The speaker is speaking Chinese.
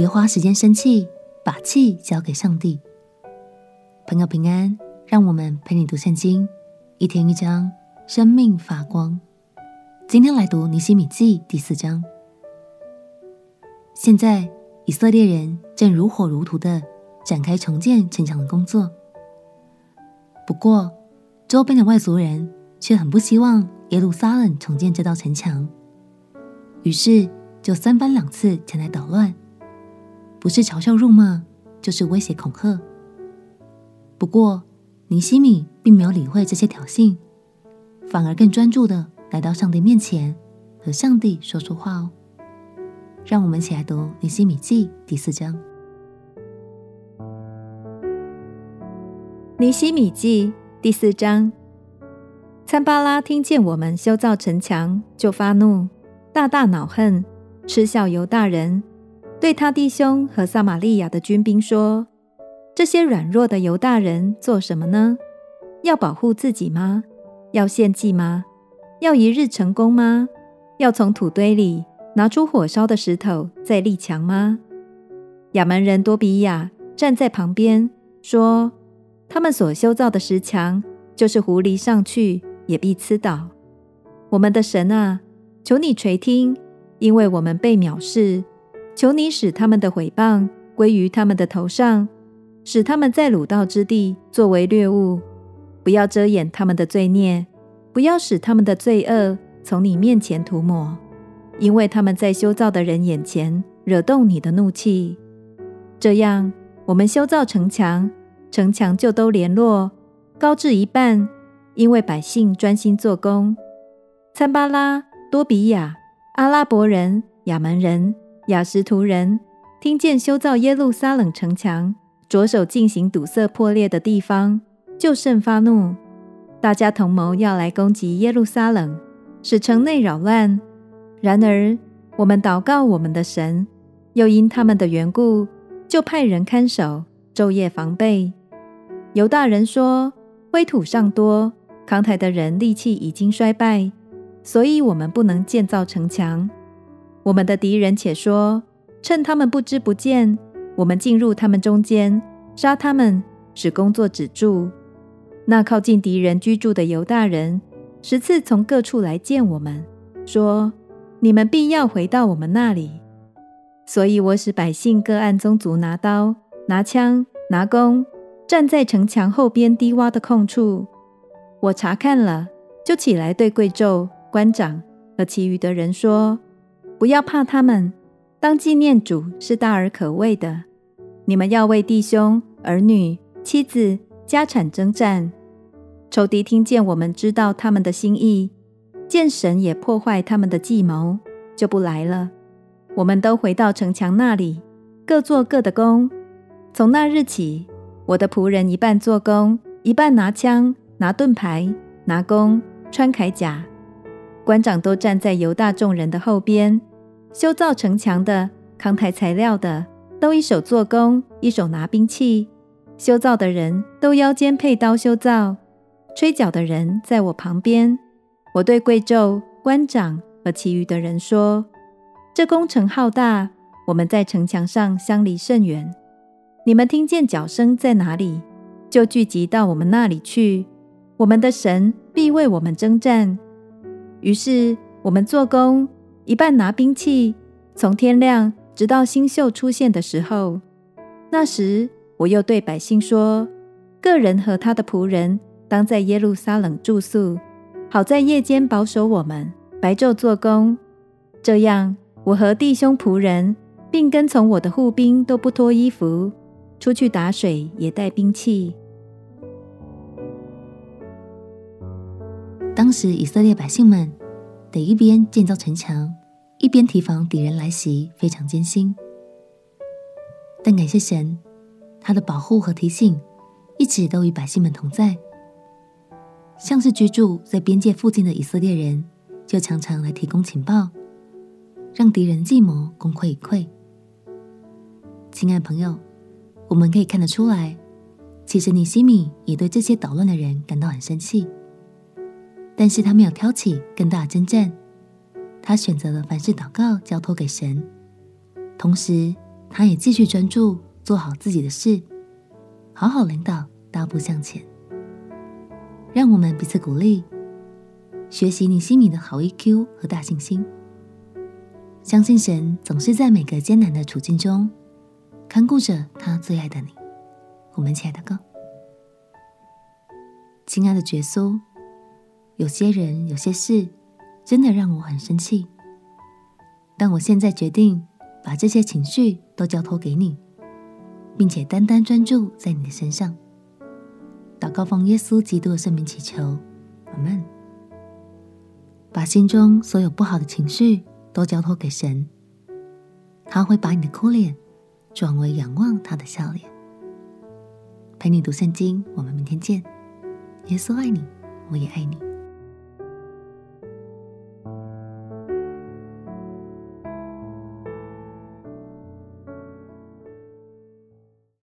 别花时间生气，把气交给上帝。朋友平安，让我们陪你读圣经，一天一章，生命发光。今天来读尼希米记第四章。现在以色列人正如火如荼的展开重建城墙的工作，不过周边的外族人却很不希望耶路撒冷重建这道城墙，于是就三番两次前来捣乱。不是嘲笑辱骂，就是威胁恐吓。不过，尼西米并没有理会这些挑衅，反而更专注的来到上帝面前，和上帝说说话哦。让我们一起来读尼西米记第四章。尼西米记第四章，参巴拉听见我们修造城墙，就发怒，大大恼恨，嗤笑犹大人。对他弟兄和撒玛利亚的军兵说：“这些软弱的犹大人做什么呢？要保护自己吗？要献祭吗？要一日成功吗？要从土堆里拿出火烧的石头再立墙吗？”亚门人多比亚站在旁边说：“他们所修造的石墙，就是狐狸上去也必刺倒。我们的神啊，求你垂听，因为我们被藐视。”求你使他们的毁谤归于他们的头上，使他们在鲁道之地作为掠物。不要遮掩他们的罪孽，不要使他们的罪恶从你面前涂抹，因为他们在修造的人眼前惹动你的怒气。这样，我们修造城墙，城墙就都联络，高至一半，因为百姓专心做工。参巴拉、多比亚、阿拉伯人、亚扪人。雅实图人听见修造耶路撒冷城墙，着手进行堵塞破裂的地方，就甚发怒。大家同谋要来攻击耶路撒冷，使城内扰乱。然而我们祷告我们的神，又因他们的缘故，就派人看守，昼夜防备。犹大人说：灰土尚多，扛抬的人力气已经衰败，所以我们不能建造城墙。我们的敌人且说：“趁他们不知不见，我们进入他们中间，杀他们，使工作止住。”那靠近敌人居住的犹大人，十次从各处来见我们，说：“你们必要回到我们那里。”所以，我使百姓各按宗族拿刀、拿枪、拿弓，站在城墙后边低洼的空处。我查看了，就起来对贵胄、官长和其余的人说。不要怕他们，当纪念主是大而可畏的。你们要为弟兄、儿女、妻子、家产争战。仇敌听见我们知道他们的心意，见神也破坏他们的计谋，就不来了。我们都回到城墙那里，各做各的工。从那日起，我的仆人一半做工，一半拿枪、拿盾牌、拿弓、穿铠甲。官长都站在犹大众人的后边。修造城墙的、扛抬材料的，都一手做工，一手拿兵器。修造的人都腰间佩刀修造，吹角的人在我旁边。我对贵胄、官长和其余的人说：“这工程浩大，我们在城墙上相离甚远。你们听见脚声在哪里，就聚集到我们那里去。我们的神必为我们征战。”于是我们做工。一半拿兵器，从天亮直到星宿出现的时候。那时，我又对百姓说：“个人和他的仆人当在耶路撒冷住宿，好在夜间保守我们，白昼做工。这样，我和弟兄仆人，并跟从我的护兵都不脱衣服，出去打水也带兵器。”当时，以色列百姓们得一边建造城墙。一边提防敌人来袭，非常艰辛。但感谢神，他的保护和提醒一直都与百姓们同在。像是居住在边界附近的以色列人，就常常来提供情报，让敌人计谋功亏一篑。亲爱朋友，我们可以看得出来，其实尼希米也对这些捣乱的人感到很生气，但是他没有挑起更大的争战。他选择了凡事祷告，交托给神，同时他也继续专注做好自己的事，好好领导，大步向前。让我们彼此鼓励，学习你心里的好 EQ 和大信心，相信神总是在每个艰难的处境中看顾着他最爱的你。我们亲爱的哥，亲爱的耶稣，有些人、有些事，真的让我很生气，但我现在决定把这些情绪都交托给你，并且单单专注在你的身上。祷告奉耶稣基督的圣名祈求，阿门。把心中所有不好的情绪都交托给神，他会把你的哭脸转为仰望他的笑脸。陪你读圣经，我们明天见。耶稣爱你，我也爱你。